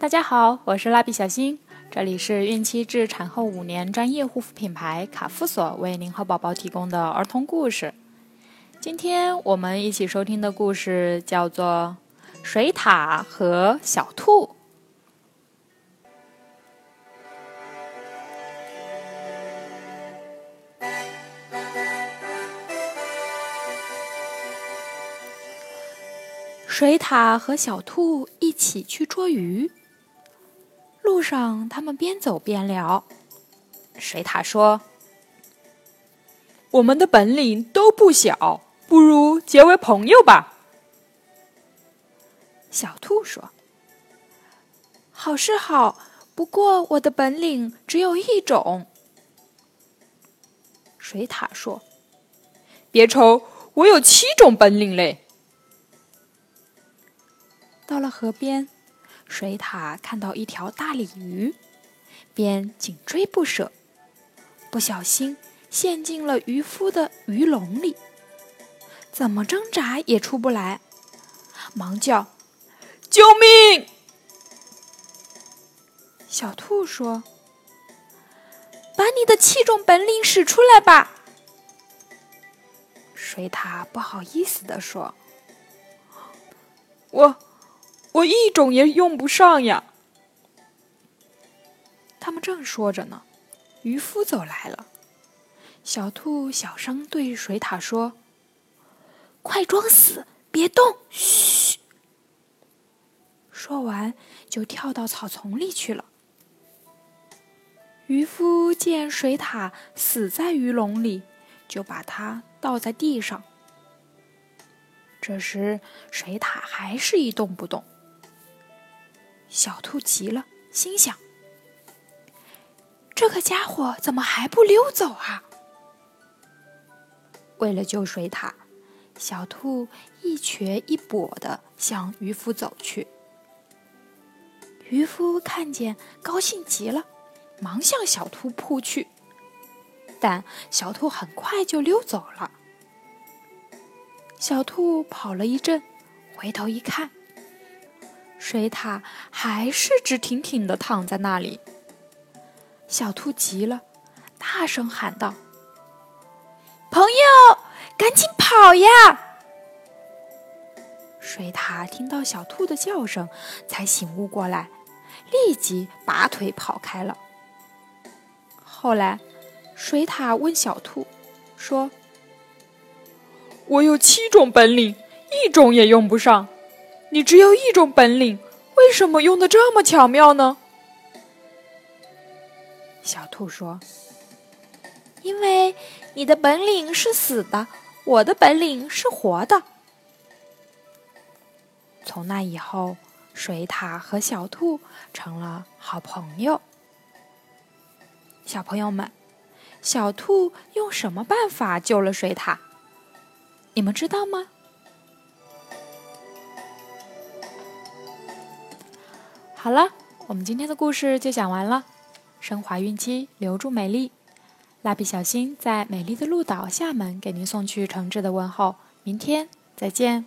大家好，我是蜡笔小新，这里是孕期至产后五年专业护肤品牌卡夫索为您和宝宝提供的儿童故事。今天我们一起收听的故事叫做《水獭和小兔》。水獭和小兔一起去捉鱼。路上，他们边走边聊。水獭说：“我们的本领都不小，不如结为朋友吧。”小兔说：“好是好，不过我的本领只有一种。”水獭说：“别愁，我有七种本领嘞。”到了河边。水獭看到一条大鲤鱼，便紧追不舍，不小心陷进了渔夫的鱼笼里，怎么挣扎也出不来，忙叫：“救命！”小兔说：“把你的七种本领使出来吧。”水獭不好意思地说：“我。”我一种也用不上呀！他们正说着呢，渔夫走来了。小兔小声对水獭说：“快装死，别动，嘘。”说完，就跳到草丛里去了。渔夫见水獭死在鱼笼里，就把它倒在地上。这时，水獭还是一动不动。小兔急了，心想：“这个家伙怎么还不溜走啊？”为了救水獭，小兔一瘸一跛的向渔夫走去。渔夫看见，高兴极了，忙向小兔扑去，但小兔很快就溜走了。小兔跑了一阵，回头一看。水獭还是直挺挺的躺在那里。小兔急了，大声喊道：“朋友，赶紧跑呀！”水獭听到小兔的叫声，才醒悟过来，立即拔腿跑开了。后来，水獭问小兔说：“我有七种本领，一种也用不上。”你只有一种本领，为什么用的这么巧妙呢？小兔说：“因为你的本领是死的，我的本领是活的。”从那以后，水獭和小兔成了好朋友。小朋友们，小兔用什么办法救了水獭？你们知道吗？好了，我们今天的故事就讲完了。升华孕期，留住美丽。蜡笔小新在美丽的鹿岛厦门给您送去诚挚的问候。明天再见。